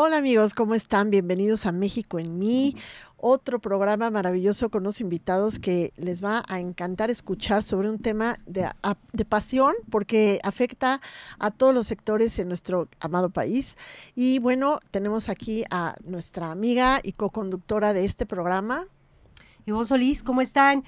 Hola amigos, ¿cómo están? Bienvenidos a México en mí, otro programa maravilloso con unos invitados que les va a encantar escuchar sobre un tema de, pasión porque afecta a todos los sectores en nuestro amado país. Y bueno, tenemos aquí a nuestra amiga y co-conductora de este programa. Ivonne Solís, ¿cómo están?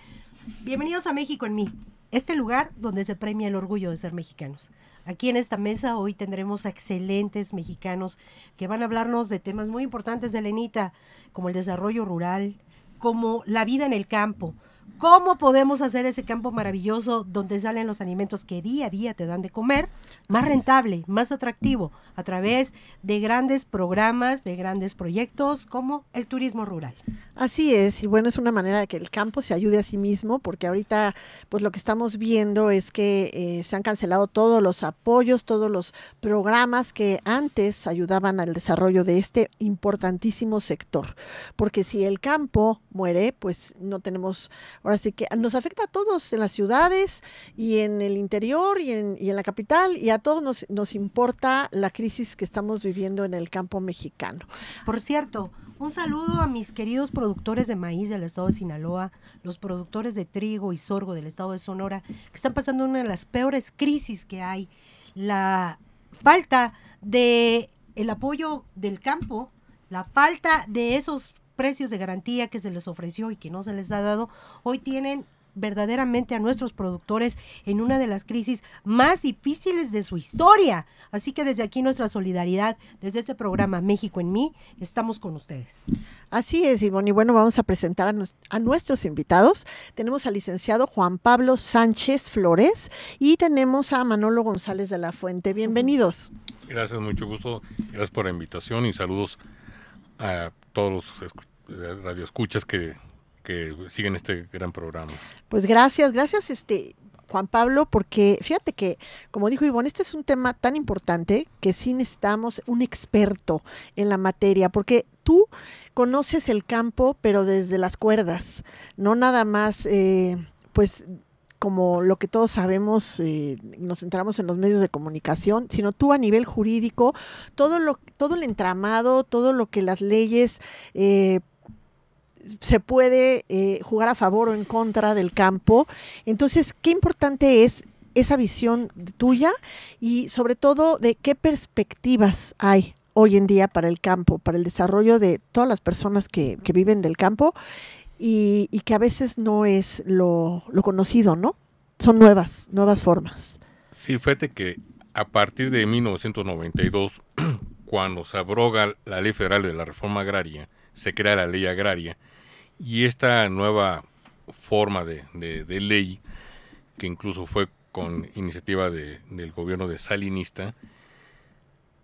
Bienvenidos a México en mí, este lugar donde se premia el orgullo de ser mexicanos. Aquí en esta mesa hoy tendremos excelentes mexicanos que van a hablarnos de temas muy importantes de Lenita, como el desarrollo rural, como la vida en el campo, ¿Cómo podemos hacer ese campo maravilloso donde salen los alimentos que día a día te dan de comer más rentable, más atractivo, a través de grandes programas, de grandes proyectos como el turismo rural? Así es, y bueno, es una manera de que el campo se ayude a sí mismo, porque ahorita pues lo que estamos viendo es que eh, se han cancelado todos los apoyos, todos los programas que antes ayudaban al desarrollo de este importantísimo sector, porque si el campo muere, pues no tenemos Así que nos afecta a todos en las ciudades y en el interior y en, y en la capital y a todos nos, nos importa la crisis que estamos viviendo en el campo mexicano. Por cierto, un saludo a mis queridos productores de maíz del estado de Sinaloa, los productores de trigo y sorgo del estado de Sonora, que están pasando una de las peores crisis que hay. La falta de el apoyo del campo, la falta de esos precios de garantía que se les ofreció y que no se les ha dado, hoy tienen verdaderamente a nuestros productores en una de las crisis más difíciles de su historia. Así que desde aquí nuestra solidaridad, desde este programa México en mí, estamos con ustedes. Así es, Ivonne. Y bueno, vamos a presentar a, a, nuestros invitados. Tenemos al licenciado Juan Pablo Sánchez Flores y tenemos a Manolo González de la Fuente. Bienvenidos. Gracias, mucho gusto. Gracias por la invitación y saludos a todos los radioescuchas que, que siguen este gran programa. Pues gracias, gracias este Juan Pablo, porque fíjate que, como dijo Ivonne, este es un tema tan importante que sí necesitamos un experto en la materia, porque tú conoces el campo, pero desde las cuerdas, no nada más, eh, pues como lo que todos sabemos, eh, nos entramos en los medios de comunicación, sino tú a nivel jurídico, todo lo, todo el entramado, todo lo que las leyes eh, se puede eh, jugar a favor o en contra del campo. Entonces, qué importante es esa visión tuya y sobre todo de qué perspectivas hay hoy en día para el campo, para el desarrollo de todas las personas que, viven del campo y, que a veces no es lo, lo, conocido, ¿no? Son nuevas, nuevas formas. Sí, fíjate que a partir de 1992, cuando se abroga la ley federal de la reforma agraria, se crea la ley agraria, y esta nueva forma de, ley, que incluso fue con iniciativa del gobierno de Salinista,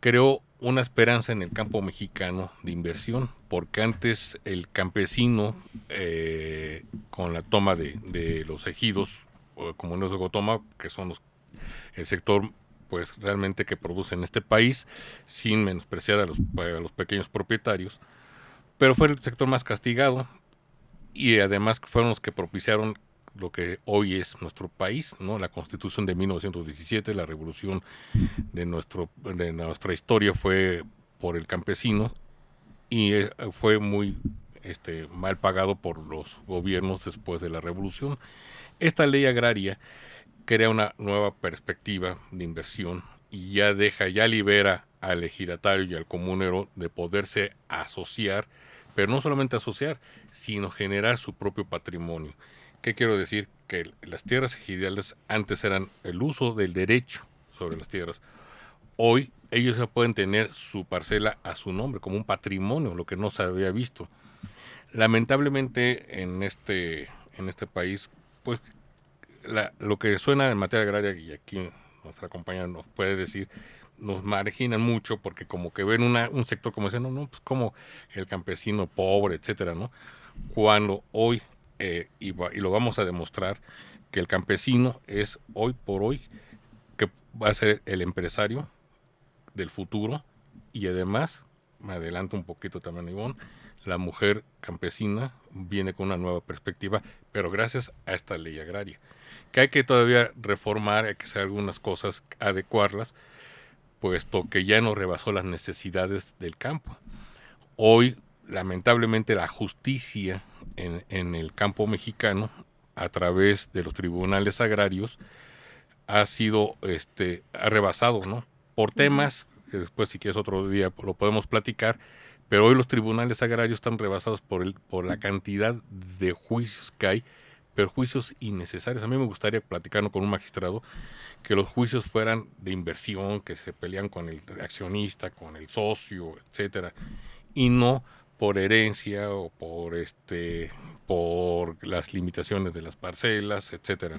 creó una esperanza en el campo mexicano de inversión, porque antes el campesino, eh, con la toma de, los ejidos, como de Gotoma, que son los, el sector pues realmente que produce en este país, sin menospreciar a los, a los pequeños propietarios, pero fue el sector más castigado y además fueron los que propiciaron lo que hoy es nuestro país, ¿no? La Constitución de 1917, la revolución de nuestro de nuestra historia fue por el campesino y eh, fue muy este, mal pagado por los gobiernos después de la revolución. Esta ley agraria crea una nueva perspectiva de inversión y ya deja, ya libera al ejidatario y al comunero de poderse asociar pero no solamente asociar, sino generar su propio patrimonio. ¿Qué quiero decir? Que las tierras ejidales antes eran el uso del derecho sobre las tierras. Hoy ellos ya pueden tener su parcela a su nombre, como un patrimonio, lo que no se había visto. Lamentablemente en este, en este país, pues lo que suena en materia agraria, y aquí nuestra compañera nos puede decir, nos marginan mucho porque como que ven una, un sector como ese, no, no, pues como el campesino pobre, etcétera, ¿no? Cuando hoy, eh, y, y, lo vamos a demostrar, que el campesino es hoy por hoy que va a ser el empresario del futuro y además, me adelanto un poquito también, Ivonne, la mujer campesina viene con una nueva perspectiva, pero gracias a esta ley agraria. que hay que todavía reformar, hay que hacer algunas cosas, adecuarlas, puesto que ya no rebasó las necesidades del campo. Hoy, lamentablemente, la justicia en, en el campo mexicano, a través de los tribunales agrarios, ha sido este ha rebasado, ¿no? Por temas que después si quieres otro día lo podemos platicar, pero hoy los tribunales agrarios están rebasados por el por la cantidad de juicios que hay, pero juicios innecesarios. A mí me gustaría platicar con un magistrado que los juicios fueran de inversión, que se pelean con el accionista, con el socio, etcétera, y no por herencia o por este por las limitaciones de las parcelas, etcétera.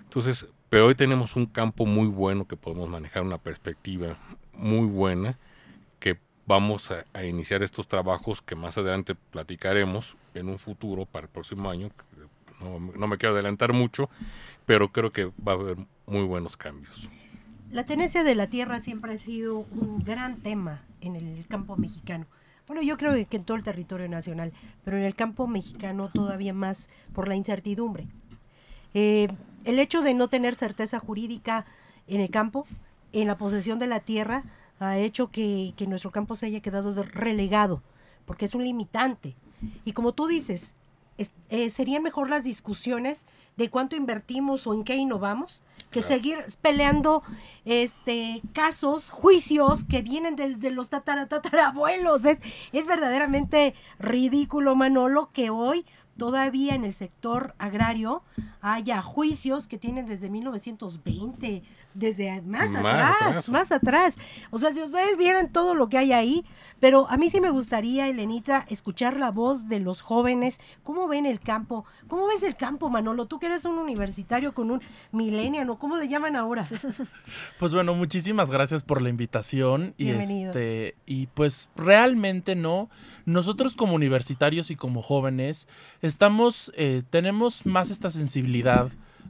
Entonces, pero hoy tenemos un campo muy bueno que podemos manejar una perspectiva muy buena que vamos a, iniciar estos trabajos que más adelante platicaremos en un futuro para el próximo año. No, no me quiero adelantar mucho, pero creo que va a haber muy buenos cambios. La tenencia de la tierra siempre ha sido un gran tema en el campo mexicano. Bueno, yo creo que en todo el territorio nacional, pero en el campo mexicano todavía más por la incertidumbre. Eh, el hecho de no tener certeza jurídica en el campo, en la posesión de la tierra, ha hecho que, nuestro campo se haya quedado relegado, porque es un limitante. Y como tú dices, eh, serían mejor las discusiones de cuánto invertimos o en qué innovamos que seguir peleando este casos, juicios que vienen desde los tataratatarabuelos. Es, es verdaderamente ridículo, Manolo, que hoy todavía en el sector agrario haya juicios que tienen desde 1920, desde más, atrás, más atrás. O sea, si ustedes vieran todo lo que hay ahí, pero a mí sí me gustaría, Elenita, escuchar la voz de los jóvenes, cómo ven el campo, cómo ves el campo, Manolo, tú que eres un universitario con un millennial, ¿cómo le llaman ahora? Pues bueno, muchísimas gracias por la invitación y este y pues realmente no. Nosotros como universitarios y como jóvenes estamos, eh, tenemos más esta sensibilidad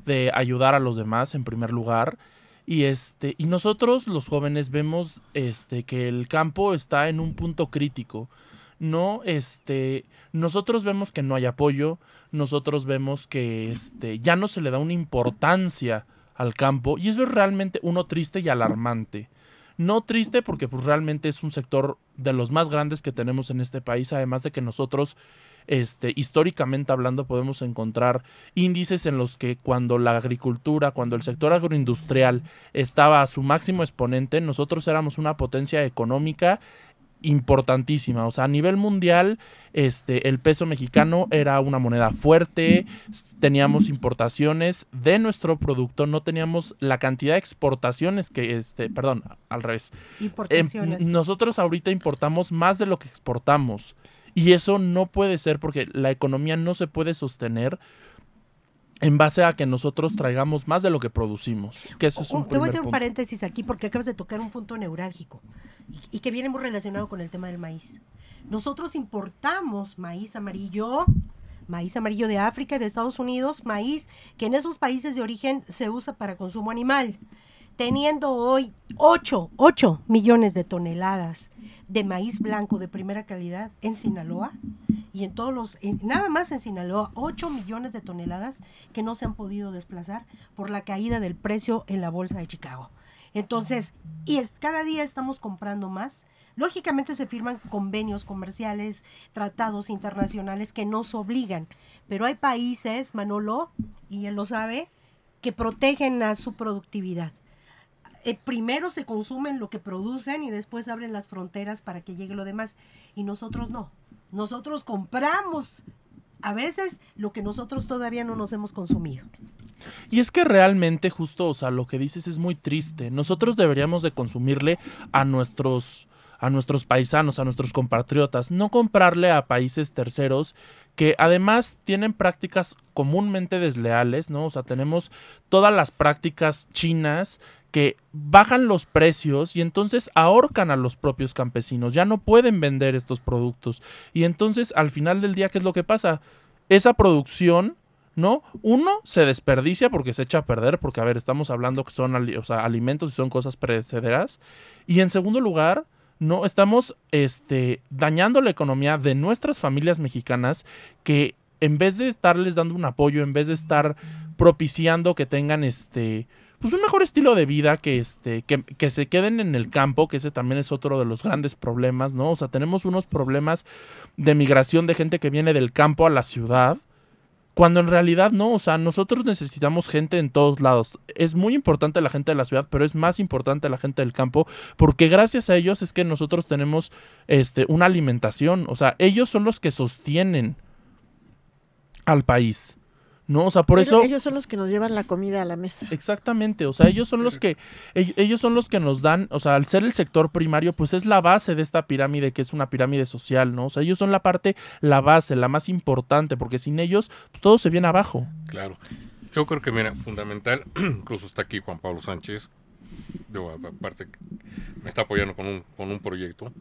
de ayudar a los demás en primer lugar. Y este, y nosotros los jóvenes vemos este que el campo está en un punto crítico. No, este, nosotros vemos que no hay apoyo, nosotros vemos que este ya no se le da una importancia al campo y eso es realmente uno triste y alarmante. No triste porque pues, realmente es un sector de los más grandes que tenemos en este país, además de que nosotros este, históricamente hablando podemos encontrar índices en los que cuando la agricultura, cuando el sector agroindustrial estaba a su máximo exponente, nosotros éramos una potencia económica importantísima. O sea, a nivel mundial, este, el peso mexicano era una moneda fuerte, teníamos importaciones de nuestro producto, no teníamos la cantidad de exportaciones que, este, perdón, al revés. Importaciones. nosotros ahorita importamos más de lo que exportamos. Y eso no puede ser porque la economía no se puede sostener en base a que nosotros traigamos más de lo que producimos. Que eso es un Te voy a hacer un paréntesis aquí porque acabas de tocar un punto neurálgico y, que viene muy relacionado con el tema del maíz. Nosotros importamos maíz amarillo, maíz amarillo de África y de Estados Unidos, maíz que en esos países de origen se usa para consumo animal teniendo hoy 8, 8 millones de toneladas de maíz blanco de primera calidad en Sinaloa y en todos los, nada más en Sinaloa, 8 millones de toneladas que no se han podido desplazar por la caída del precio en la bolsa de Chicago. Entonces, y es, cada día estamos comprando más. Lógicamente se firman convenios comerciales, tratados internacionales que nos obligan, pero hay países, Manolo, y él lo sabe, que protegen a su productividad. Eh, primero se consumen lo que producen y después abren las fronteras para que llegue lo demás. Y nosotros no. Nosotros compramos a veces lo que nosotros todavía no nos hemos consumido. Y es que realmente justo, o sea, lo que dices es muy triste. Nosotros deberíamos de consumirle a nuestros a nuestros paisanos, a nuestros compatriotas, no comprarle a países terceros que además tienen prácticas comúnmente desleales, ¿no? O sea, tenemos todas las prácticas chinas que bajan los precios y entonces ahorcan a los propios campesinos, ya no pueden vender estos productos. Y entonces al final del día, ¿qué es lo que pasa? Esa producción, ¿no? Uno, se desperdicia porque se echa a perder, porque a ver, estamos hablando que son alimentos y son cosas precederas. Y en segundo lugar, no estamos este, dañando la economía de nuestras familias mexicanas que en vez de estarles dando un apoyo, en vez de estar propiciando que tengan este pues un mejor estilo de vida que este que, que, se queden en el campo que ese también es otro de los grandes problemas no o sea tenemos unos problemas de migración de gente que viene del campo a la ciudad cuando en realidad no, o sea, nosotros necesitamos gente en todos lados. Es muy importante la gente de la ciudad, pero es más importante la gente del campo, porque gracias a ellos es que nosotros tenemos este, una alimentación. O sea, ellos son los que sostienen al país. ¿No? O sea, por eso... Ellos son los que nos llevan la comida a la mesa. Exactamente, o sea, ellos son los que, ellos son los que nos dan, o sea, al ser el sector primario, pues es la base de esta pirámide que es una pirámide social, ¿no? O sea, ellos son la parte, la base, la más importante, porque sin ellos, pues todo se viene abajo. Claro. Yo creo que, mira, fundamental, incluso está aquí Juan Pablo Sánchez, aparte me está apoyando con un, con un proyecto.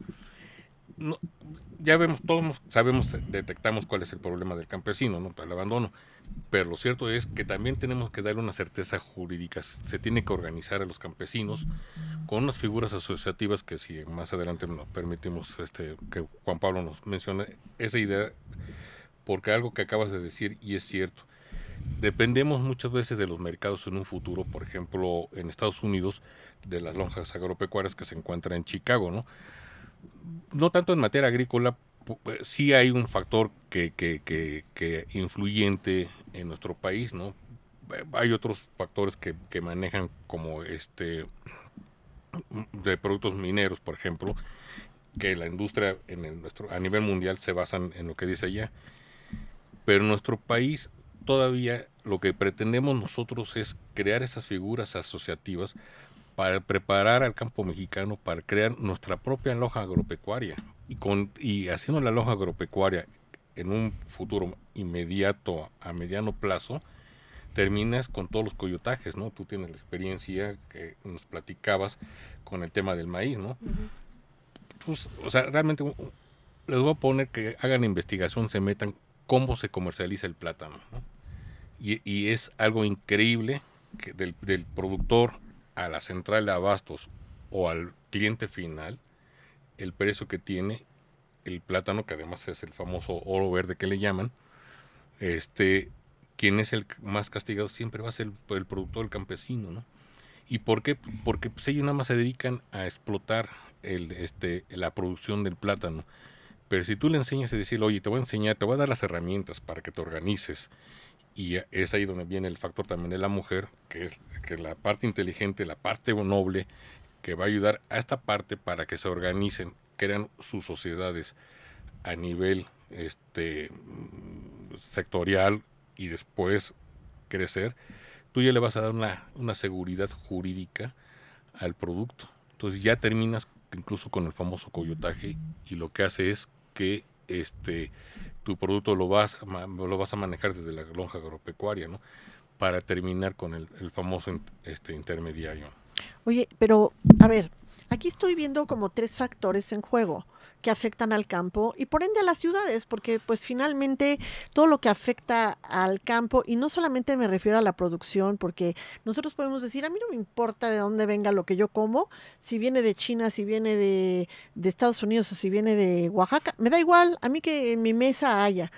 Ya vemos, todos sabemos, detectamos cuál es el problema del campesino, ¿no? El abandono pero lo cierto es que también tenemos que darle una certeza jurídica. Se tiene que organizar a los campesinos con unas figuras asociativas que si más adelante nos permitimos este, que Juan Pablo nos mencione esa idea, porque algo que acabas de decir y es cierto, dependemos muchas veces de los mercados en un futuro, por ejemplo en Estados Unidos, de las lonjas agropecuarias que se encuentran en Chicago, ¿no? No tanto en materia agrícola, sí hay un factor que, que, que, influyente en nuestro país, ¿no? Hay otros factores que, que manejan como este de productos mineros, por ejemplo, que la industria en nuestro, a nivel mundial se basan en lo que dice allá. Pero en nuestro país todavía lo que pretendemos nosotros es crear esas figuras asociativas para preparar al campo mexicano para crear nuestra propia loja agropecuaria y, con, y haciendo la loja agropecuaria en un futuro inmediato a mediano plazo, terminas con todos los coyotajes, ¿no? Tú tienes la experiencia que nos platicabas con el tema del maíz, ¿no? pues, o sea, realmente les voy a poner que hagan investigación, se metan cómo se comercializa el plátano, ¿no? y, y, es algo increíble que del, del productor a la central de abastos o al cliente final, el precio que tiene el plátano, que además es el famoso oro verde que le llaman, este, quien es el más castigado siempre va a ser el, productor, el campesino, ¿no? ¿Y por qué? Porque pues, ellos nada más se dedican a explotar el, este, la producción del plátano. Pero si tú le enseñas a decir, oye, te voy a enseñar, te voy a dar las herramientas para que te organices, y es ahí donde viene el factor también de la mujer, que es que la parte inteligente, la parte noble, que va a ayudar a esta parte para que se organicen crean sus sociedades a nivel este sectorial y después crecer, tú ya le vas a dar una, una seguridad jurídica al producto. Entonces ya terminas incluso con el famoso coyotaje y lo que hace es que este tu producto lo vas lo vas a manejar desde la lonja agropecuaria, ¿no? Para terminar con el, el famoso este intermediario. Oye, pero a ver, Aquí estoy viendo como tres factores en juego que afectan al campo y por ende a las ciudades, porque pues finalmente todo lo que afecta al campo, y no solamente me refiero a la producción, porque nosotros podemos decir, a mí no me importa de dónde venga lo que yo como, si viene de China, si viene de, de Estados Unidos o si viene de Oaxaca, me da igual, a mí que en mi mesa haya.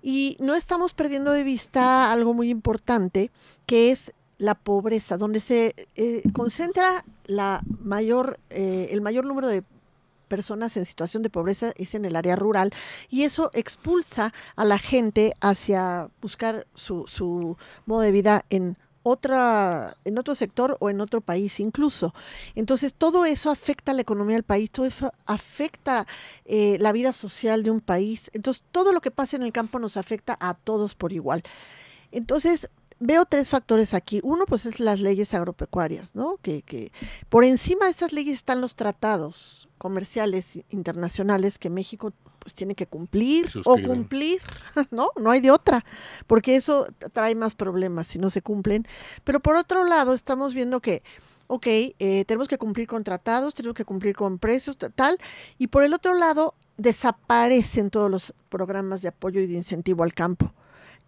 Y no estamos perdiendo de vista algo muy importante, que es la pobreza, donde se eh, concentra la mayor, eh, el mayor número de personas en situación de pobreza es en el área rural y eso expulsa a la gente hacia buscar su, su modo de vida en otra, en otro sector o en otro país incluso. Entonces todo eso afecta a la economía del país, todo eso afecta eh, la vida social de un país. Entonces todo lo que pasa en el campo nos afecta a todos por igual. Entonces, veo tres factores aquí. Uno, pues es las leyes agropecuarias, ¿no? Que, que por encima de estas leyes están los tratados comerciales internacionales que México pues tiene que cumplir o cumplir, ¿no? No hay de otra, porque eso trae más problemas si no se cumplen. Pero por otro lado, estamos viendo que, ok, eh, tenemos que cumplir con tratados, tenemos que cumplir con precios, tal, y por el otro lado, desaparecen todos los programas de apoyo y de incentivo al campo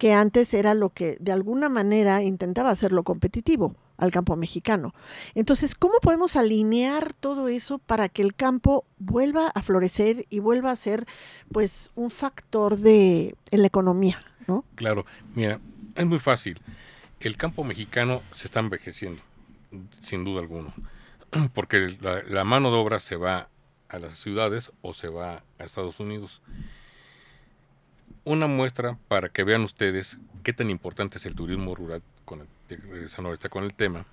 que antes era lo que de alguna manera intentaba hacerlo competitivo al campo mexicano. Entonces, ¿cómo podemos alinear todo eso para que el campo vuelva a florecer y vuelva a ser pues un factor de en la economía, ¿no? Claro, mira, es muy fácil. El campo mexicano se está envejeciendo, sin duda alguna, porque la, mano de obra se va a las ciudades o se va a Estados Unidos. Una muestra para que vean ustedes qué tan importante es el turismo rural, con el, con el tema.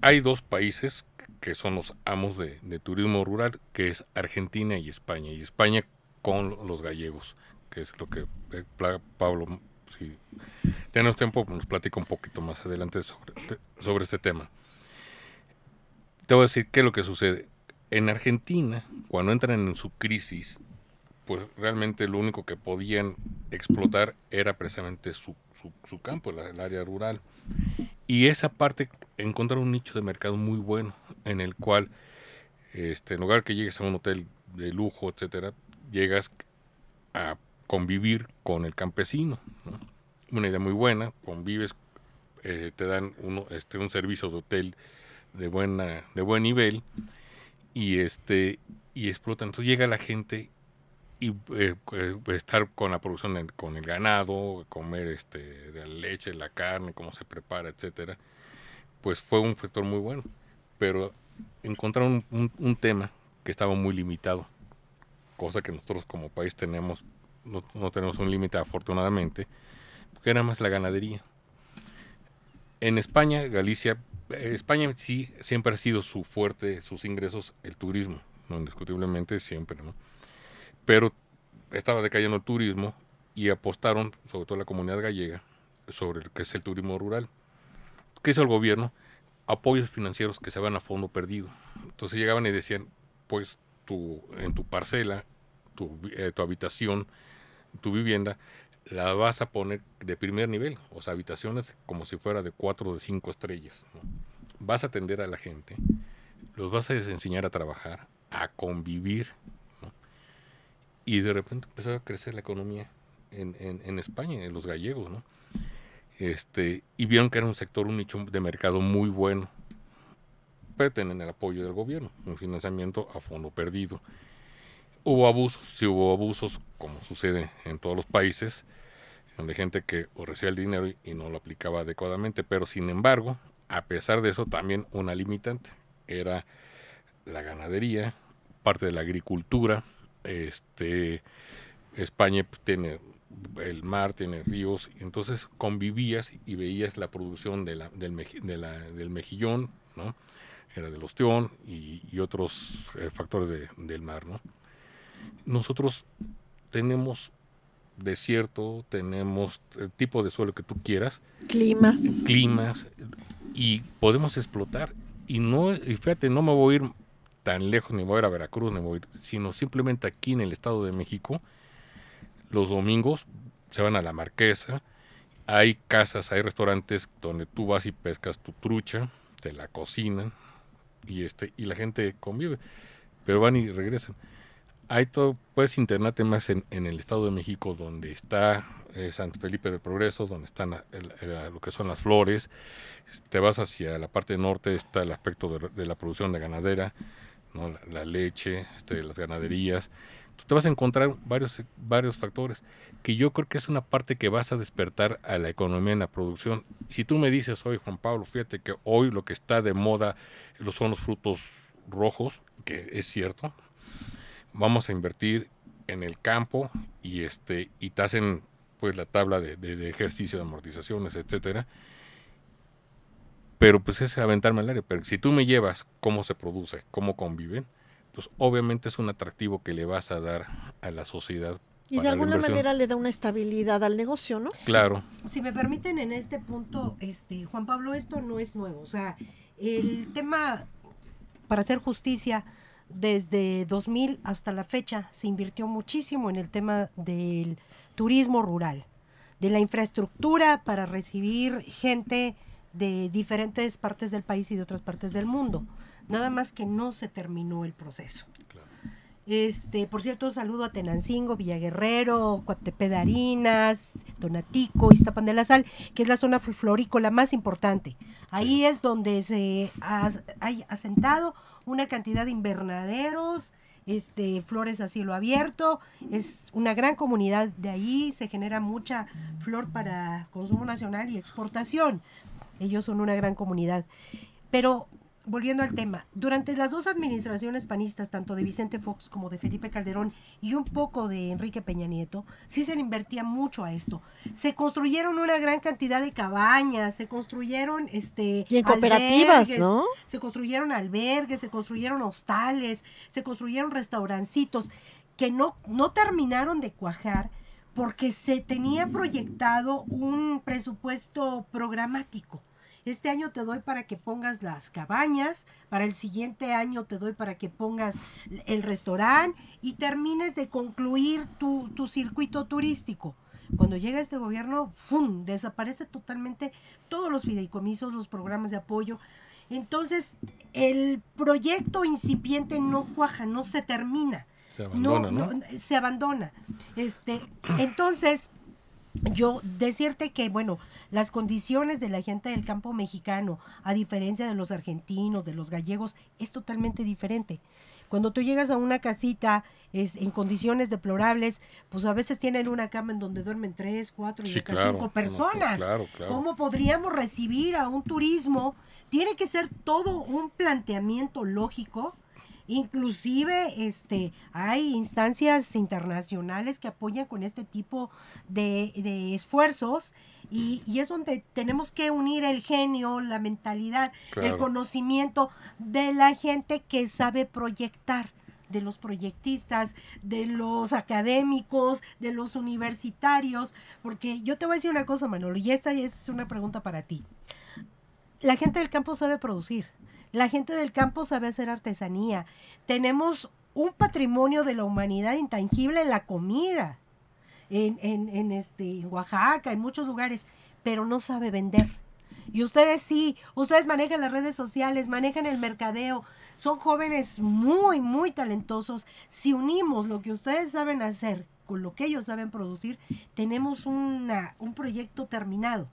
Hay dos países que son los amos de, turismo rural, que es Argentina y España, y España con los gallegos, que es lo que eh, Pablo, si tenemos tiempo, nos platica un poquito más adelante sobre, sobre este tema. Te voy a decir qué es lo que sucede. En Argentina, cuando entran en su crisis, pues realmente lo único que podían explotar era precisamente su, su, campo, el área rural. Y esa parte encontraron un nicho de mercado muy bueno en el cual, este, en lugar que llegues a un hotel de lujo, etcétera, llegas a convivir con el campesino. Una idea muy buena, convives, eh, te dan este, un servicio de hotel de buena, de buen nivel y este y explotan. Entonces llega la gente y eh, eh, estar con la producción con el ganado, comer este de la leche, la carne, cómo se prepara, etcétera, pues fue un factor muy bueno. Pero encontraron un, tema que estaba muy limitado, cosa que nosotros como país tenemos, no, tenemos un límite afortunadamente, que era más la ganadería. En España, Galicia, eh, España sí siempre ha sido su fuerte, sus ingresos, el turismo, no indiscutiblemente siempre, ¿no? Pero estaba decayendo el turismo y apostaron, sobre todo la comunidad gallega, sobre lo que es el turismo rural. ¿Qué hizo el gobierno? Apoyos financieros que se van a fondo perdido. Entonces llegaban y decían, pues tu, en tu parcela, tu, eh, tu habitación, tu vivienda, la vas a poner de primer nivel, o sea, habitaciones como si fuera de cuatro o de cinco estrellas. Vas a atender a la gente, los vas a enseñar a trabajar, a convivir y de repente empezó a crecer la economía en, en, España, en los gallegos, ¿no? Este, y vieron que era un sector, un nicho de mercado muy bueno. Pero tener el apoyo del gobierno, un financiamiento a fondo perdido. Hubo abusos, sí hubo abusos, como sucede en todos los países, donde gente que o recibía el dinero y no lo aplicaba adecuadamente, pero sin embargo, a pesar de eso, también una limitante era la ganadería, parte de la agricultura, este, España pues, tiene el mar, tiene ríos, y entonces convivías y veías la producción de la, del, del mejillón, ¿no? era del ostión y, y otros eh, factores del mar. ¿no? Nosotros tenemos desierto, tenemos el tipo de suelo que tú quieras. Climas. Climas. Y podemos explotar. Y no, y fíjate, no me voy a ir tan lejos, ni voy a ir a Veracruz, ni voy sino simplemente aquí en el Estado de México, los domingos se van a la Marquesa, hay casas, hay restaurantes donde tú vas y pescas tu trucha, te la cocinan y este y la gente convive, pero van y regresan. Hay todo, puedes internarte más en, en el Estado de México donde está eh, San Felipe del Progreso, donde están lo que son las flores, te vas hacia la parte norte, está el aspecto de la producción de ganadera, la, leche, este, las ganaderías. Tú te vas a encontrar varios, varios factores que yo creo que es una parte que vas a despertar a la economía en la producción. Si tú me dices hoy, Juan Pablo, fíjate que hoy lo que está de moda son los frutos rojos, que es cierto, vamos a invertir en el campo y este y te hacen pues la tabla de, de ejercicio de amortizaciones, etcétera pero pues es aventarme al aire. Pero si tú me llevas cómo se produce, cómo conviven, pues obviamente es un atractivo que le vas a dar a la sociedad. Y de alguna manera le da una estabilidad al negocio, ¿no? Claro. Si me permiten en este punto, este Juan Pablo, esto no es nuevo. O sea, el tema para hacer justicia desde 2000 hasta la fecha se invirtió muchísimo en el tema del turismo rural, de la infraestructura para recibir gente de diferentes partes del país y de otras partes del mundo. Nada más que no se terminó el proceso. Este, por cierto, saludo a Tenancingo, Villaguerrero, Harinas, Donatico, Iztapan de la Sal, que es la zona florícola más importante. Ahí es donde se ha, asentado una cantidad de invernaderos, este, flores a cielo abierto, es una gran comunidad de ahí, se genera mucha flor para consumo nacional y exportación. Ellos son una gran comunidad. Pero volviendo al tema, durante las dos administraciones panistas, tanto de Vicente Fox como de Felipe Calderón y un poco de Enrique Peña Nieto, sí se le invertía mucho a esto. Se construyeron una gran cantidad de cabañas, se construyeron este y en cooperativas, ¿no? Se construyeron albergues, se construyeron hostales, se construyeron restaurancitos que no no terminaron de cuajar porque se tenía proyectado un presupuesto programático este año te doy para que pongas las cabañas, para el siguiente año te doy para que pongas el restaurante y termines de concluir tu, circuito turístico. Cuando llega este gobierno, ¡fum!, desaparece totalmente todos los fideicomisos, los programas de apoyo. Entonces, el proyecto incipiente no cuaja, no se termina. Se abandona, ¿no? se abandona. Este, entonces, yo decirte que, bueno, las condiciones de la gente del campo mexicano, a diferencia de los argentinos, de los gallegos, es totalmente diferente. Cuando tú llegas a una casita es, en condiciones deplorables, pues a veces tienen una cama en donde duermen tres, cuatro y hasta cinco personas. ¿Cómo podríamos recibir a un turismo? Tiene que ser todo un planteamiento lógico Inclusive este, hay instancias internacionales que apoyan con este tipo de, esfuerzos y, es donde tenemos que unir el genio, la mentalidad, el conocimiento de la gente que sabe proyectar de los proyectistas, de los académicos, de los universitarios, porque yo te voy a decir una cosa, Manolo, y esta es una pregunta para ti. La gente del campo sabe producir, la gente del campo sabe hacer artesanía. Tenemos un patrimonio de la humanidad intangible en la comida, en, en, este, en Oaxaca, en muchos lugares, pero no sabe vender. Y ustedes sí, ustedes manejan las redes sociales, manejan el mercadeo, son jóvenes muy, muy talentosos. Si unimos lo que ustedes saben hacer con lo que ellos saben producir, tenemos una, un proyecto terminado.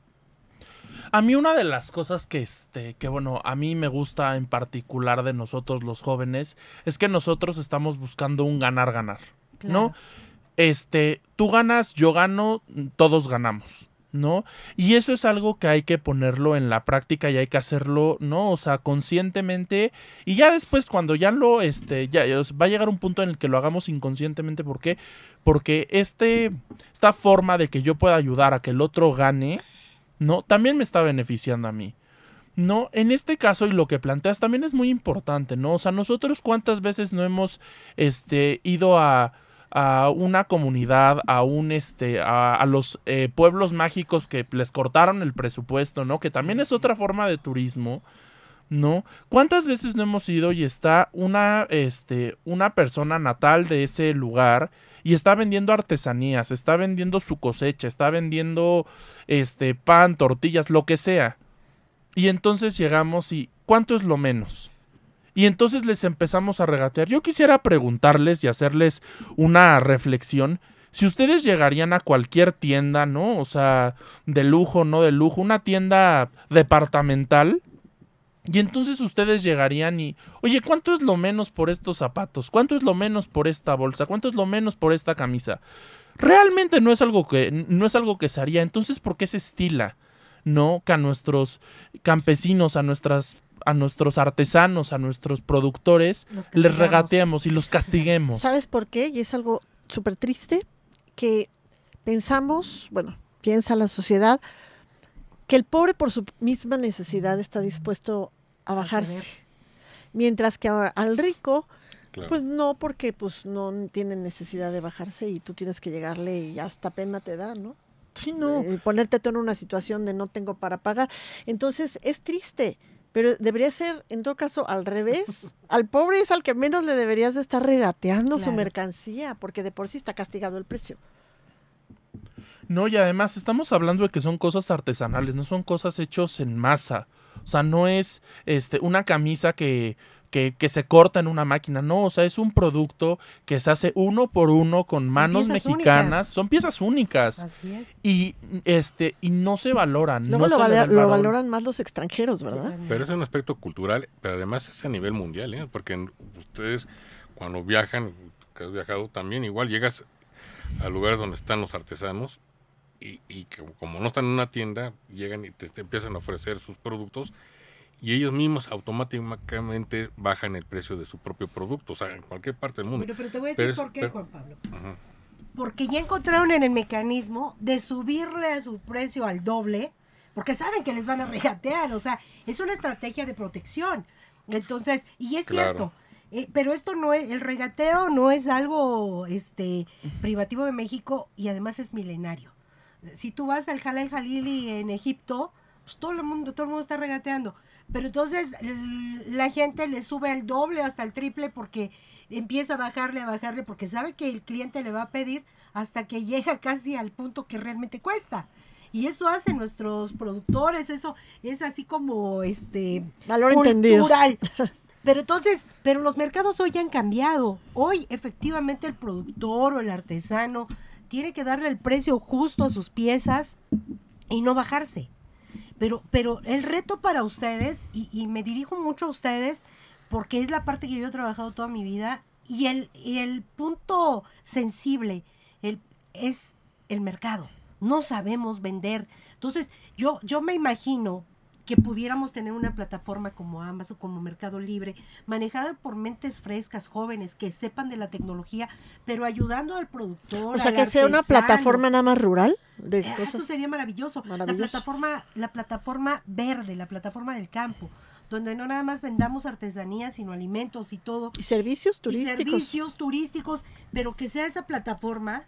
A mí una de las cosas que este que bueno, a mí me gusta en particular de nosotros los jóvenes es que nosotros estamos buscando un ganar ganar, ¿no? Este, tú ganas, yo gano, todos ganamos. ¿no? Y eso es algo que hay que ponerlo en la práctica y hay que hacerlo, ¿no? O sea, conscientemente y ya después cuando ya lo, este, ya va a llegar un punto en el que lo hagamos inconscientemente, ¿por qué? Porque este, esta forma de que yo pueda ayudar a que el otro gane, ¿no? También me está beneficiando a mí. No, en este caso y lo que planteas también es muy importante, ¿no? O sea, nosotros cuántas veces no hemos este, ido a, a una comunidad, a un este, a, los eh, pueblos mágicos que les cortaron el presupuesto, ¿no? Que también es otra forma de turismo, ¿no? ¿Cuántas veces no hemos ido y está una, este, una persona natal de ese lugar y está vendiendo artesanías, está vendiendo su cosecha, está vendiendo este pan, tortillas, lo que sea. Y entonces llegamos y ¿cuánto es lo menos? Y entonces les empezamos a regatear. Yo quisiera preguntarles y hacerles una reflexión. Si ustedes llegarían a cualquier tienda, ¿no? O sea, de lujo, no de lujo, una tienda departamental, y entonces ustedes llegarían y, oye, ¿cuánto es lo menos por estos zapatos? ¿Cuánto es lo menos por esta bolsa? ¿Cuánto es lo menos por esta camisa? Realmente no es algo que, no es algo que se haría. Entonces, ¿por qué se estila? ¿No? Que a nuestros campesinos, a nuestras a nuestros artesanos, a nuestros productores, les regateamos y los castiguemos. ¿Sabes por qué? Y es algo súper triste que pensamos, bueno, piensa la sociedad, que el pobre por su misma necesidad está dispuesto a bajarse. Mientras que al rico, pues no, porque pues no tiene necesidad de bajarse y tú tienes que llegarle y hasta pena te da, ¿no? Sí, no. Eh, ponerte tú en una situación de no tengo para pagar. Entonces es triste, pero debería ser en todo caso al revés. al pobre es al que menos le deberías de estar regateando su mercancía, porque de por sí está castigado el precio. No, y además estamos hablando de que son cosas artesanales, no son cosas hechas en masa. O sea, no es este una camisa que, que, que, se corta en una máquina, no, o sea, es un producto que se hace uno por uno con manos mexicanas, son piezas únicas. Así es. Y este y no se valoran. Luego lo, lo, valoran más los extranjeros, ¿verdad? Pero es un aspecto cultural, pero además es a nivel mundial, ¿eh? porque ustedes cuando viajan, que has viajado también, igual llegas a lugares donde están los artesanos y, y que como no están en una tienda, llegan y te, empiezan a ofrecer sus productos y ellos mismos automáticamente bajan el precio de su propio producto, o sea, en cualquier parte del mundo. Pero, te voy a decir por qué, Juan Pablo. Porque ya encontraron en el mecanismo de subirle a su precio al doble, porque saben que les van a regatear, o sea, es una estrategia de protección. Entonces, y es cierto, eh, pero esto no es, el regateo no es algo este privativo de México y además es milenario. Si tú vas al Jalal Jalili en Egipto, pues todo el mundo, todo el mundo está regateando. Pero entonces la gente le sube el doble hasta el triple porque empieza a bajarle, a bajarle, porque sabe que el cliente le va a pedir hasta que llega casi al punto que realmente cuesta. Y eso hacen nuestros productores, eso es así como este valor entendido. Pero entonces, pero los mercados hoy han cambiado. Hoy efectivamente el productor o el artesano tiene que darle el precio justo a sus piezas y no bajarse. Pero, pero el reto para ustedes, y, me dirijo mucho a ustedes, porque es la parte que yo he trabajado toda mi vida, y el, el punto sensible el, es el mercado. No sabemos vender. Entonces, yo, yo me imagino que pudiéramos tener una plataforma como Amazon, como Mercado Libre, manejada por mentes frescas, jóvenes, que sepan de la tecnología, pero ayudando al productor. O sea, que sea una plataforma nada más rural. De eh, Eso sería maravilloso. La plataforma, la plataforma verde, la plataforma del campo donde no nada más vendamos artesanía, sino alimentos y todo. Y servicios turísticos. servicios turísticos, pero que sea esa plataforma.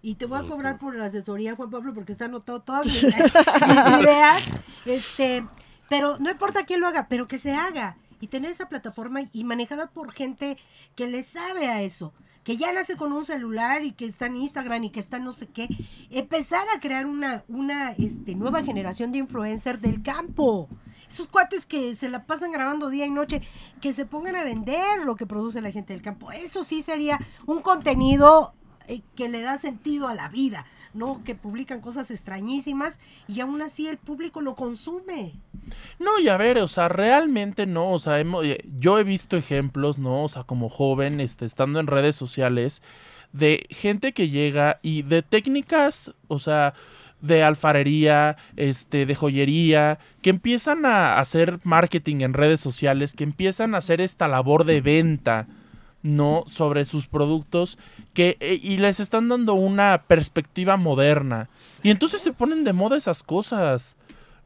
Y te voy a cobrar por la asesoría, Juan Pablo, porque está anotado todas mis ideas. Este, pero no importa quién lo haga, pero que se haga. Y tener esa plataforma y manejada por gente que le sabe a eso que ya nace con un celular y que está en Instagram y que está no sé qué, empezar a crear una, una este, nueva generación de influencers del campo. Esos cuates que se la pasan grabando día y noche, que se pongan a vender lo que produce la gente del campo. Eso sí sería un contenido eh, que le da sentido a la vida. ¿no? Que publican cosas extrañísimas y aún así el público lo consume. No, y a ver, o sea, realmente no, o sea, eh, yo he visto ejemplos, ¿no? O sea, como joven, este, estando en redes sociales, de gente que llega y de técnicas, o sea, de alfarería, este, de joyería, que empiezan a hacer marketing en redes sociales, que empiezan a hacer esta labor de venta, ¿no? Sobre sus productos que, eh, y les están dando una perspectiva moderna. Y entonces se ponen de moda esas cosas.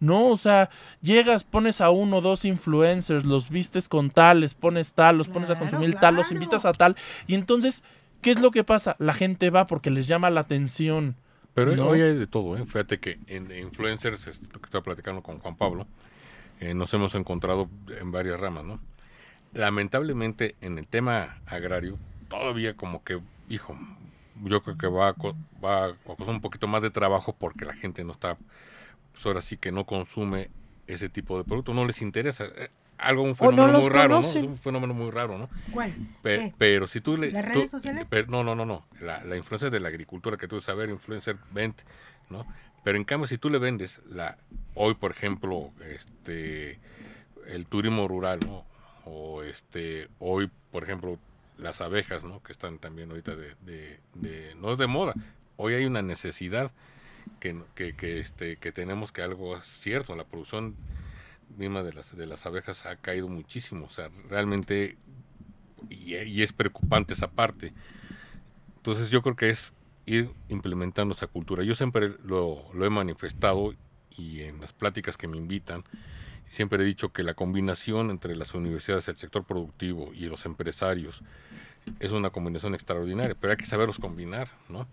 No, o sea, llegas, pones a uno o dos influencers, los vistes con tal, les pones tal, los pones a consumir tal, los invitas a tal. Y entonces, ¿qué es lo que pasa? La gente va porque les llama la atención. Pero hoy hay de todo, ¿eh? Fíjate que en influencers, lo que estaba platicando con Juan Pablo, eh, nos hemos encontrado en varias ramas, ¿no? Lamentablemente en el tema agrario, todavía como que, hijo, yo creo que va a, va a costar un poquito más de trabajo porque la gente no está, pues ahora sí que no consume ese tipo de producto, no les interesa. Eh, algo un fenómeno muy raro, ¿no? un fenómeno muy raro, ¿no? ¿Cuál? Pero si tú le... ¿Las redes sociales? no, no, no, no. La, la, influencia de la agricultura, que tú saber, influencer vent, ¿no? Pero en cambio, si tú le vendes la... Hoy, por ejemplo, este... El turismo rural, ¿no? O este hoy por ejemplo las abejas no que están también ahorita de, de, no es de moda hoy hay una necesidad que, que, este que tenemos que algo es cierto la producción misma de las de las abejas ha caído muchísimo o sea realmente y, es preocupante esa parte. Entonces yo creo que es ir implementando esa cultura. Yo siempre lo, lo he manifestado y en las pláticas que me invitan Siempre he dicho que la combinación entre las universidades, el sector productivo y los empresarios es una combinación extraordinaria, pero hay que saberlos combinar, ¿no?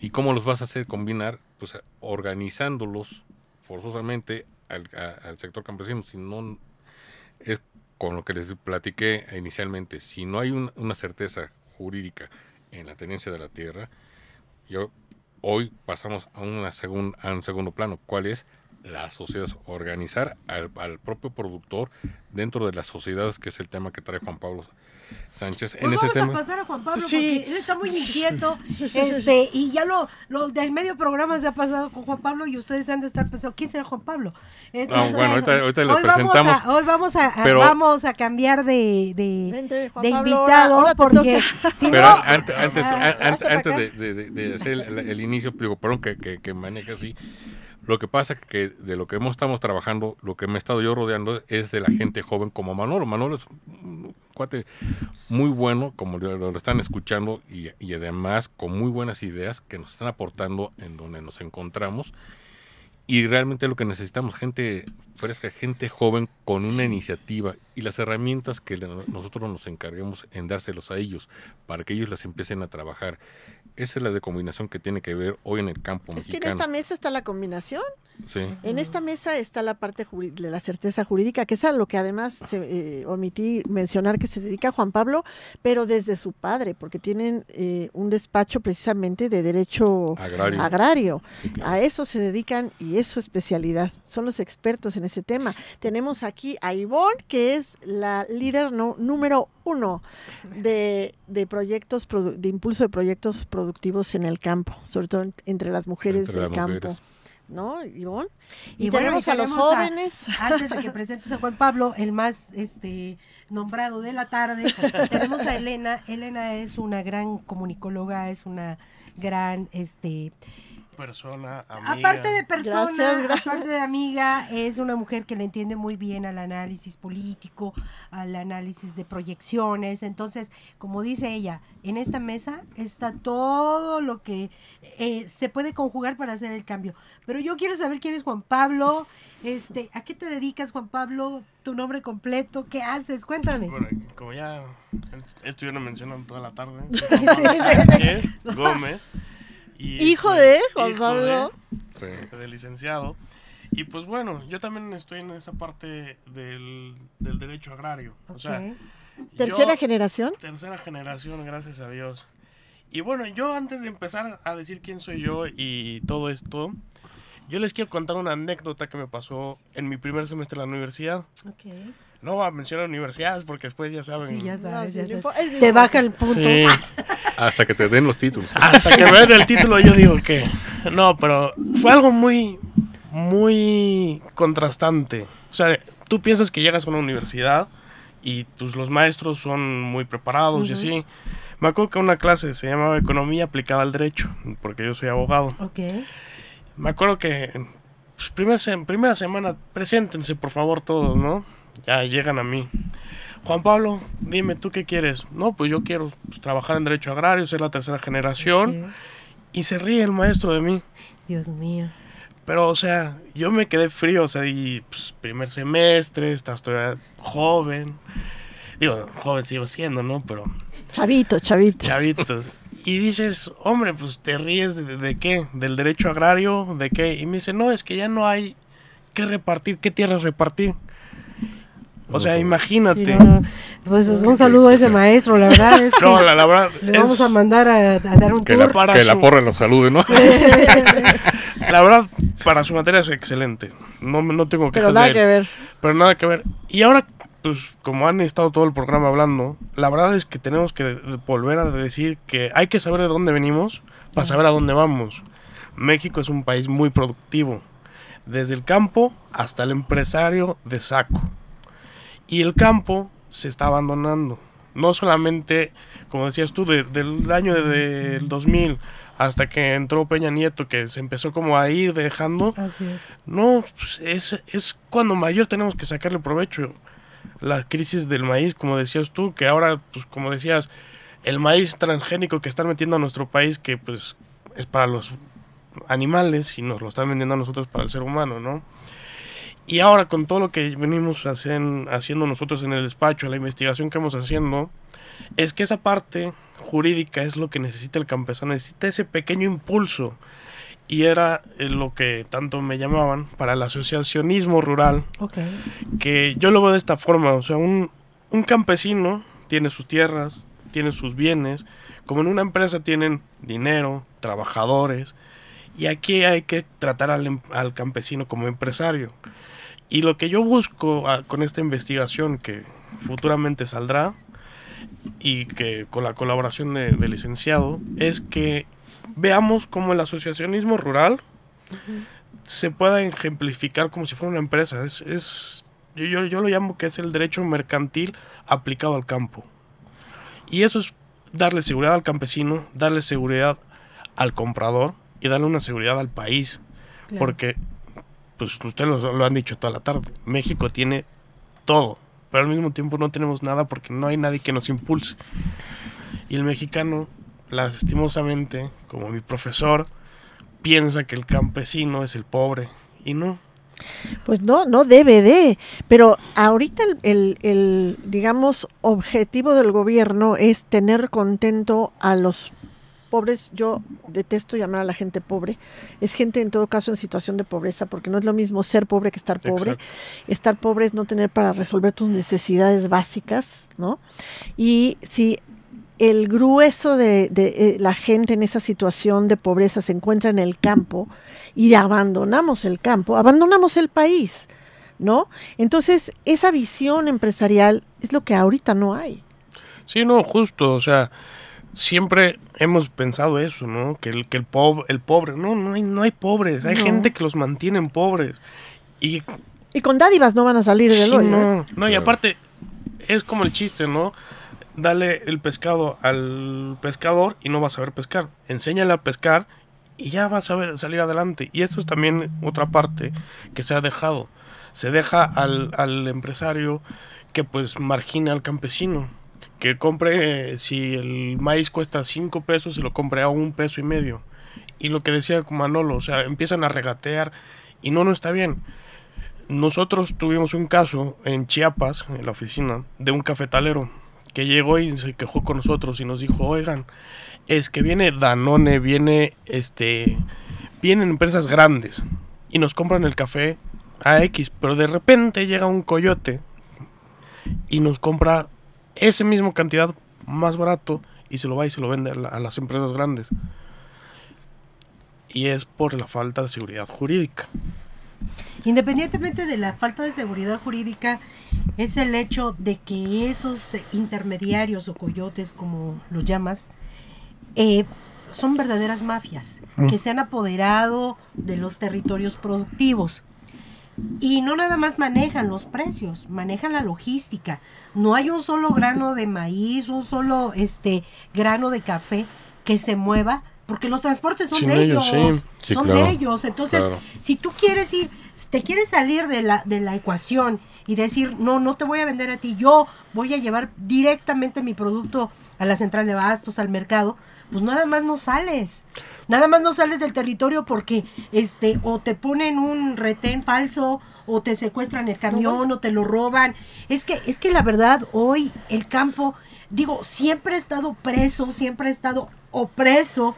¿Y cómo los vas a hacer combinar? Pues organizándolos forzosamente al, sector campesino, si no es con lo que les platiqué inicialmente, si no hay una certeza jurídica en la tenencia de la tierra, yo, hoy pasamos a, una a un segundo plano, ¿cuál es? Las sociedades, organizar al, al, propio productor dentro de las sociedades, que es el tema que trae Juan Pablo Sánchez. en pues ese vamos a pasar a Juan Pablo porque él está muy inquieto este, y ya lo, lo, del medio programa se ha pasado con Juan Pablo y ustedes han de estar pensando, ¿quién será Juan Pablo? bueno, ahorita, ahorita les presentamos. Vamos a, hoy vamos a, vamos a cambiar de, de, de invitado porque si pero no, antes, antes, antes, de, de, hacer el, inicio, digo, perdón que, que, que maneje así, lo que pasa que de lo que hemos estamos trabajando, lo que me he estado yo rodeando es de la gente joven como Manolo. Manolo es un cuate muy bueno, como lo, están escuchando, y, y, además con muy buenas ideas que nos están aportando en donde nos encontramos. Y realmente lo que necesitamos, gente fresca, gente joven con una iniciativa y las herramientas que nosotros nos encarguemos en dárselos a ellos para que ellos las empiecen a trabajar esa es la de combinación que tiene que ver hoy en el campo es que en esta mesa está la combinación. Sí. En esta mesa está la parte de la certeza jurídica, que es a lo que además se, eh, omití mencionar que se dedica Juan Pablo, pero desde su padre, porque tienen eh, un despacho precisamente de derecho agrario. A eso se dedican y es su especialidad. Son los expertos en ese tema. Tenemos aquí a Ivonne, que es la líder no, número uno de, de proyectos, de impulso de proyectos productivos en el campo, sobre todo entre las mujeres del campo. ¿No, Ivonne? Y, tenemos a los jóvenes. antes de que presentes a Juan Pablo, el más este nombrado de la tarde, tenemos a Elena. Elena es una gran comunicóloga, es una gran este persona, amiga. Aparte de persona, aparte de amiga, es una mujer que le entiende muy bien al análisis político, al análisis de proyecciones. Entonces, como dice ella, en esta mesa está todo lo que eh, se puede conjugar para hacer el cambio. Pero yo quiero saber quién es Juan Pablo, este, ¿a qué te dedicas, Juan Pablo? ¿Tu nombre completo? ¿Qué haces? Cuéntame. Bueno, como ya estuvieron mencionando toda la tarde, Gómez. Hijo de Juan Pablo. De, licenciado. Y pues bueno, yo también estoy en esa parte del, derecho agrario. O sea, ¿Tercera generación? Tercera generación, gracias a Dios. Y bueno, yo antes de empezar a decir quién soy yo y todo esto, yo les quiero contar una anécdota que me pasó en mi primer semestre en la universidad. No voy a mencionar universidades porque después ya saben. Sí, ya sabes. Te baja el punto. Hasta que te den los títulos. Hasta que me den el título yo digo que... No, pero fue algo muy, muy contrastante. O sea, tú piensas que llegas a una universidad y pues los maestros son muy preparados y así. Me acuerdo que una clase se llamaba Economía aplicada al derecho, porque yo soy abogado. Ok. Me acuerdo que pues, primera, primera semana, preséntense por favor todos, ¿no? Ya llegan a mí. Juan Pablo, dime, ¿tú qué quieres? No, pues yo quiero pues, trabajar en derecho agrario, ser la tercera generación. Y se ríe el maestro de mí. Dios mío. Pero, o sea, yo me quedé frío, o sea, y pues, primer semestre, estás todavía joven. Digo, joven sigo siendo, ¿no? Pero... Chavito, chavito. Chavitos. Y dices, hombre, pues te ríes de, de, qué, del derecho agrario, de qué. Y me dice, no, es que ya no hay que repartir, qué tierras repartir. O sea, imagínate. Pues un saludo a ese maestro, la verdad es que no, la, verdad le vamos a mandar a, dar un que tour. La, que la porra los salude, ¿no? la verdad, para su materia es excelente. No, no tengo que Pero nada que ver. Pero nada que ver. Y ahora, pues como han estado todo el programa hablando, la verdad es que tenemos que volver a decir que hay que saber de dónde venimos para saber a dónde vamos. México es un país muy productivo, desde el campo hasta el empresario de saco. Y el campo se está abandonando. No solamente, como decías tú, del año del 2000 hasta que entró Peña Nieto, que se empezó como a ir dejando. Así es. No, pues, es, es cuando mayor tenemos que sacarle provecho. La crisis del maíz, como decías tú, que ahora, pues como decías, el maíz transgénico que están metiendo a nuestro país, que pues es para los animales y nos lo están vendiendo a nosotros para el ser humano, ¿no? Y ahora con todo lo que venimos haciendo nosotros en el despacho, la investigación que hemos haciendo, es que esa parte jurídica es lo que necesita el campesano, necesita ese pequeño impulso. Y era eh, lo que tanto me llamaban para el asociacionismo rural, que yo lo veo de esta forma, o sea, un, un campesino tiene sus tierras, tiene sus bienes, como en una empresa tienen dinero, trabajadores, Y aquí hay que tratar al, em, al campesino como empresario. Y lo que yo busco ah, con esta investigación que futuramente saldrá y que con la colaboración del licenciado es que veamos cómo el asociacionismo rural se pueda ejemplificar como si fuera una empresa. Es, es yo, yo, yo, lo llamo que es el derecho mercantil aplicado al campo. Y eso es darle seguridad al campesino, darle seguridad al comprador y darle una seguridad al país. Claro. Porque, pues ustedes lo, lo han dicho toda la tarde, México tiene todo, pero al mismo tiempo no tenemos nada porque no hay nadie que nos impulse. Y el mexicano, lastimosamente, como mi profesor, piensa que el campesino es el pobre y no. Pues no, no debe de, pero ahorita el, el, el, digamos, objetivo del gobierno es tener contento a los pobres. Yo detesto llamar a la gente pobre. Es gente en todo caso en situación de pobreza, porque no es lo mismo ser pobre que estar pobre. Exacto. Estar pobre es no tener para resolver tus necesidades básicas, ¿no? Y si el grueso de, de, de, la gente en esa situación de pobreza se encuentra en el campo y abandonamos el campo, abandonamos el país, ¿no? Entonces, esa visión empresarial es lo que ahorita no hay. Sí, no, justo, o sea, siempre hemos pensado eso, ¿no? Que el, que el, pobre, el pobre, no, no hay, no hay pobres, hay no. gente que los mantienen pobres. Y, y con dádivas no van a salir del sí, hoyo. No, ¿eh? no, y aparte, es como el chiste, ¿no? dale el pescado al pescador y no vas a saber pescar. Enséñale a pescar y ya vas a ver salir adelante. Y eso es también otra parte que se ha dejado. Se deja al, al empresario que pues margina al campesino. Que compre, si el maíz cuesta 5 pesos, se lo compre a un peso y medio. Y lo que decía Manolo, o sea, empiezan a regatear y no, no está bien. Nosotros tuvimos un caso en Chiapas, en la oficina, de un cafetalero que llegó y se quejó con nosotros y nos dijo, oigan, es que viene Danone, viene este, vienen empresas grandes y nos compran el café a X, pero de repente llega un coyote y nos compra esa misma cantidad más barato y se lo va y se lo vende a, la, a las empresas grandes. Y es por la falta de seguridad jurídica. Independientemente de la falta de seguridad jurídica, es el hecho de que esos intermediarios o coyotes, como los llamas, eh, son verdaderas mafias mm. que se han apoderado de los territorios productivos. Y no nada más manejan los precios, manejan la logística. No hay un solo grano de maíz, un solo este grano de café que se mueva porque los transportes son Sin de ellos, ellos sí. Sí, son claro, de ellos. Entonces, claro. si tú quieres ir, te quieres salir de la, de la ecuación y decir, no, no te voy a vender a ti, yo voy a llevar directamente mi producto a la central de bastos, al mercado, pues nada más no sales. Nada más no sales del territorio porque este o te ponen un retén falso o te secuestran el camión o te lo roban. Es que es que la verdad hoy el campo digo, siempre ha estado preso, siempre ha estado opreso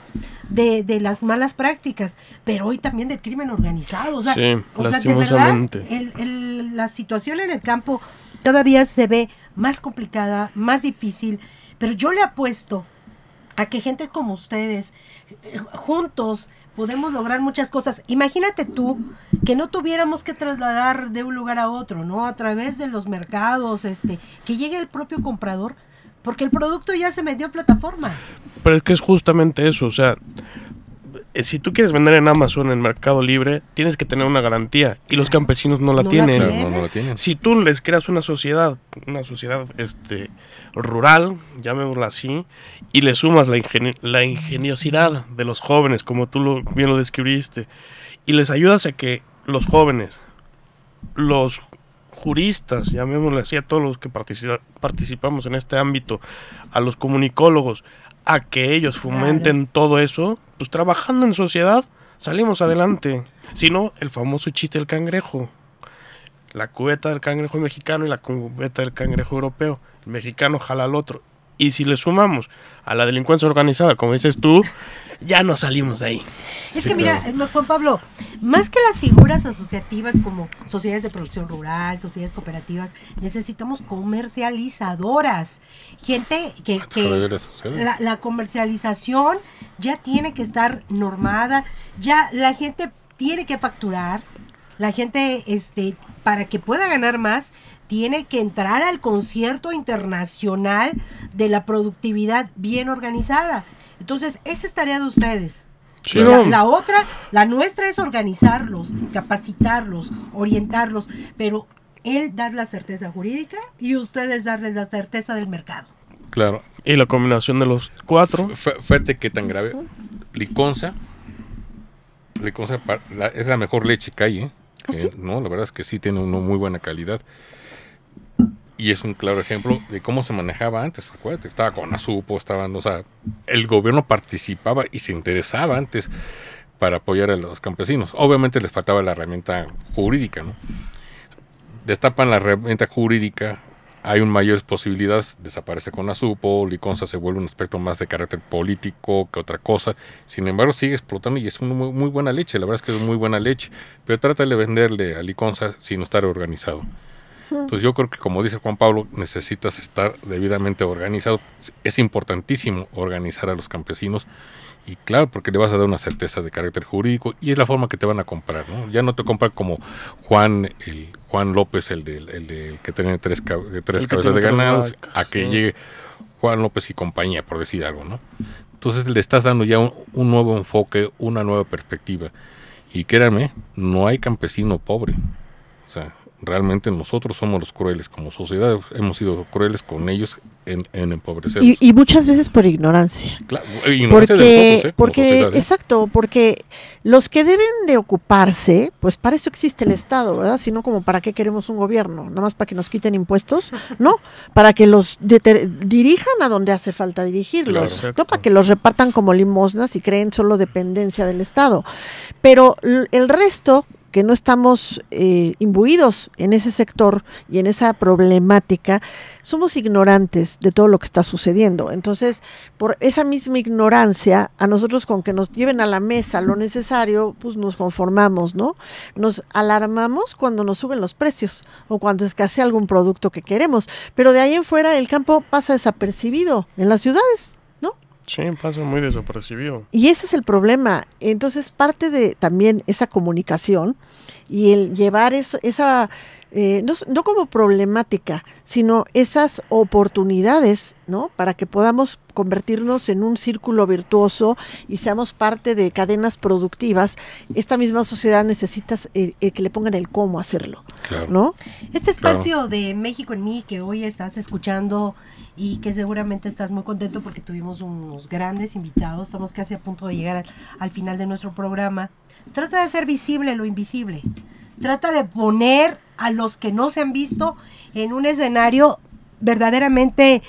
de, de, las malas prácticas, pero hoy también del crimen organizado. O sea, sí, o sea de verdad, el, el, la situación en el campo todavía se ve más complicada, más difícil, pero yo le apuesto a que gente como ustedes, eh, juntos, podemos lograr muchas cosas. Imagínate tú que no tuviéramos que trasladar de un lugar a otro, ¿no? A través de los mercados, este, que llegue el propio comprador porque el producto ya se vendió a plataformas. Pero es que es justamente eso, o sea, si tú quieres vender en Amazon, en Mercado Libre, tienes que tener una garantía y los campesinos no la, no tienen. La tienen. No, no la tienen. Si tú les creas una sociedad, una sociedad este rural, llamémosla así, y le sumas la, ingeni la ingeniosidad de los jóvenes, como tú lo, bien lo describiste, y les ayudas a que los jóvenes, los juristas, llamémosle así a todos los que participa, participamos en este ámbito, a los comunicólogos, a que ellos fomenten claro. todo eso, pues trabajando en sociedad salimos adelante. Si no, el famoso chiste del cangrejo. La cubeta del cangrejo mexicano y la cubeta del cangrejo europeo. El mexicano jala al otro. Y si le sumamos a la delincuencia organizada, como dices tú, ya no salimos de ahí. Es que mira, eh, Juan Pablo, más que las figuras asociativas como sociedades de producción rural, sociedades cooperativas, necesitamos comercializadoras. Gente que, la, la comercialización ya tiene que estar normada, ya la gente tiene que facturar, la gente, este, para que pueda ganar más, tiene que entrar al concierto internacional de la productividad bien organizada. Entonces, esa es tarea de ustedes. la, otra, la nuestra es organizarlos, capacitarlos, orientarlos, pero él dar la certeza jurídica y ustedes darles la certeza del mercado. Claro. Y la combinación de los cuatro. Fíjate qué tan grave. Liconza. Liconza es la mejor leche que hay, ¿eh? ¿Ah, no, la verdad es que sí tiene una muy buena calidad. Y es un claro ejemplo de cómo se manejaba antes. Acuérdate, estaba con Azupo, estaban, o sea, el gobierno participaba y se interesaba antes para apoyar a los campesinos. Obviamente les faltaba la herramienta jurídica, ¿no? Destapan la herramienta jurídica, hay un mayores posibilidades, desaparece con Azupo, Liconza se vuelve un aspecto más de carácter político que otra cosa. Sin embargo, sigue explotando y es una muy, buena leche, la verdad es que es muy buena leche, pero trata de venderle a Liconza sin estar organizado. Entonces yo creo que como dice Juan Pablo, necesitas estar debidamente organizado. Es importantísimo organizar a los campesinos y claro, porque le vas a dar una certeza de carácter jurídico y es la forma que te van a comprar, ¿no? Ya no te compran como Juan el Juan López, el del, el que tiene tres, tres cabezas de ganado, a que llegue Juan López y compañía, por decir algo, ¿no? Entonces le estás dando ya un, un nuevo enfoque, una nueva perspectiva. Y créanme, no hay campesino pobre. O sea, realmente nosotros somos los crueles como sociedad, hemos sido crueles con ellos en, en empobrecer. Y, muchas veces por ignorancia. Claro, ignorancia porque, ¿eh? porque ¿eh? exacto, porque los que deben de ocuparse, pues para eso existe el Estado, ¿verdad? Si no, como para qué queremos un gobierno, nada más para que nos quiten impuestos, ¿no? Para que los dirijan a donde hace falta dirigirlos, no para que los repartan como limosnas y creen solo dependencia del Estado. Pero el resto que no estamos eh, imbuidos en ese sector y en esa problemática, somos ignorantes de todo lo que está sucediendo. Entonces, por esa misma ignorancia, a nosotros con que nos lleven a la mesa lo necesario, pues nos conformamos, ¿no? Nos alarmamos cuando nos suben los precios o cuando escasea algún producto que queremos, pero de ahí en fuera el campo pasa desapercibido en las ciudades. Sí, pasa muy desapercibido. Y ese es el problema. Entonces, parte de también esa comunicación y el llevar eso, esa, eh, no, no, como problemática, sino esas oportunidades, ¿no? Para que podamos convertirnos en un círculo virtuoso y seamos parte de cadenas productivas. Esta misma sociedad necesita eh, eh, que le pongan el cómo hacerlo, ¿no? Este espacio de México en mí que hoy estás escuchando y que seguramente estás muy contento porque tuvimos unos grandes invitados, estamos casi a punto de llegar al, final de nuestro programa. Trata de hacer visible lo invisible. Trata de poner a los que no se han visto en un escenario verdaderamente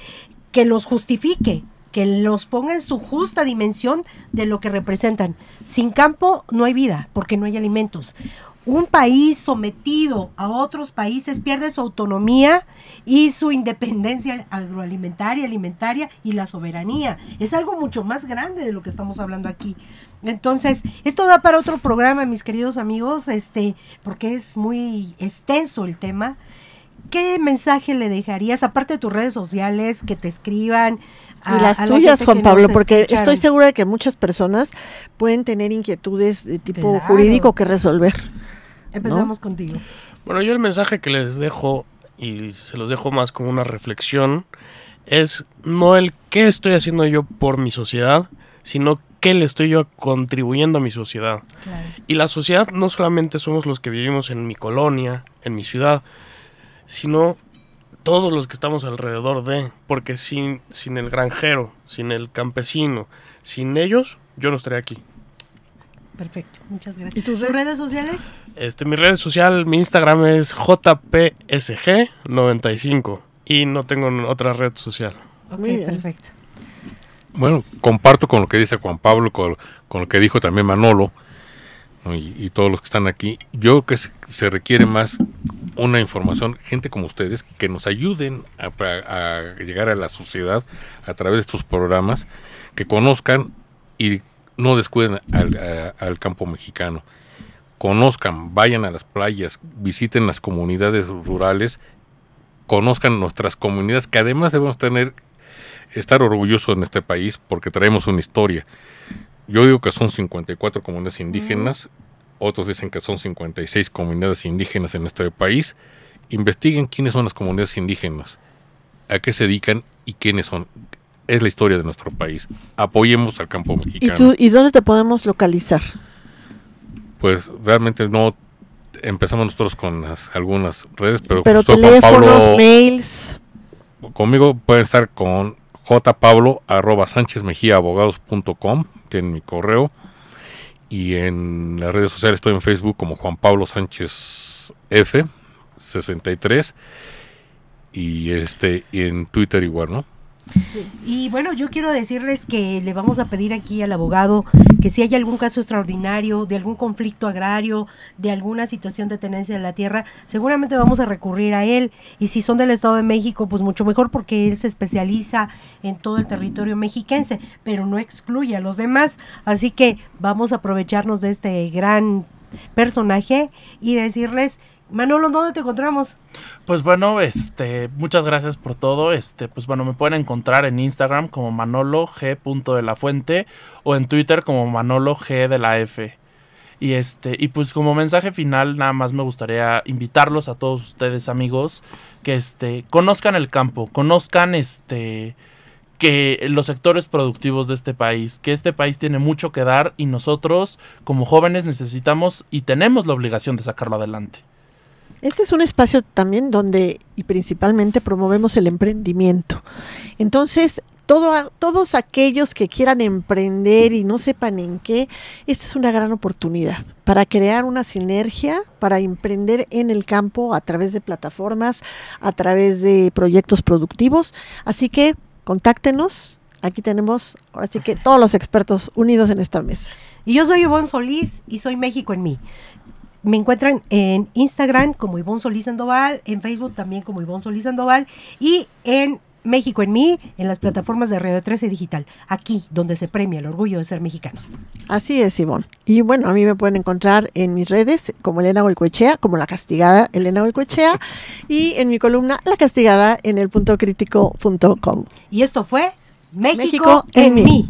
que los justifique, que los ponga en su justa dimensión de lo que representan. Sin campo no hay vida, porque no hay alimentos un país sometido a otros países pierde su autonomía y su independencia agroalimentaria, alimentaria y la soberanía. Es algo mucho más grande de lo que estamos hablando aquí. Entonces, esto da para otro programa, mis queridos amigos, este, porque es muy extenso el tema. ¿Qué mensaje le dejarías, aparte de tus redes sociales, que te escriban, y las tuyas, Juan Pablo, porque estoy segura de que muchas personas pueden tener inquietudes de tipo jurídico que resolver. Empezamos contigo. Bueno, yo el mensaje que les dejo, y se los dejo más como una reflexión, es no el qué estoy haciendo yo por mi sociedad, sino qué le estoy yo contribuyendo a mi sociedad. Y la sociedad no solamente somos los que vivimos en mi colonia, en mi ciudad, sino todos los que estamos alrededor de, porque sin, sin el granjero, sin el campesino, sin ellos, yo no estaría aquí. Perfecto, muchas gracias. ¿Y tus redes sociales? Este, mi red social, mi Instagram es JPSG95 y no tengo otra red social. Ok, perfecto. Bueno, comparto con lo que dice Juan Pablo, con, lo que dijo también Manolo y, todos los que están aquí. Yo creo que se, requiere más una información, gente como ustedes, que nos ayuden a, llegar a la sociedad a través de estos programas, que conozcan y no descuiden al, campo mexicano. Conozcan, vayan a las playas, visiten las comunidades rurales, conozcan nuestras comunidades, que además debemos tener, estar orgullosos en este país porque traemos una historia. Yo digo que son 54 comunidades indígenas, otros dicen que son 56 comunidades indígenas en este país. Investiguen quiénes son las comunidades indígenas, a qué se dedican y quiénes son. Es la historia de nuestro país. Apoyemos al campo mexicano. ¿Y, tú, ¿y dónde te podemos localizar? Pues realmente no empezamos nosotros con algunas redes, pero, pero teléfonos, mails. Conmigo pueden estar con jpablo arroba tienen mi correo y en las redes sociales estoy en Facebook como Juan Pablo Sánchez F 63 y este y en Twitter igual, ¿no? Y bueno, yo quiero decirles que le vamos a pedir aquí al abogado que si hay algún caso extraordinario, de algún conflicto agrario, de alguna situación de tenencia de la tierra, seguramente vamos a recurrir a él. Y si son del Estado de México, pues mucho mejor porque él se especializa en todo el territorio mexiquense, pero no excluye a los demás. Así que vamos a aprovecharnos de este gran personaje y decirles Manolo, ¿dónde te encontramos? Pues bueno, este, muchas gracias por todo. Este, pues bueno, me pueden encontrar en Instagram como Manolo G. de la Fuente o en Twitter como Manolo G de la F. Y este, y pues como mensaje final, nada más me gustaría invitarlos a todos ustedes, amigos, que este, conozcan el campo, conozcan este que los sectores productivos de este país, que este país tiene mucho que dar y nosotros como jóvenes necesitamos y tenemos la obligación de sacarlo adelante. Este es un espacio también donde y principalmente promovemos el emprendimiento. Entonces, todo, todos aquellos que quieran emprender y no sepan en qué, esta es una gran oportunidad para crear una sinergia, para emprender en el campo a través de plataformas, a través de proyectos productivos. Así que contáctenos. Aquí tenemos, ahora sí que todos los expertos unidos en esta mesa. Y yo soy Ivonne Solís y soy México en mí me encuentran en Instagram como Ivonne Solís Sandoval, en Facebook también como Ivonne Solís Sandoval y en México en mí, en las plataformas de Radio 13 Digital, aquí donde se premia el orgullo de ser mexicanos. Así es, Ivonne. Y bueno, a mí me pueden encontrar en mis redes como Elena Goicoechea, como La Castigada Elena Goicoechea, y en mi columna La Castigada en el punto crítico.com. Y esto fue México, en, mí.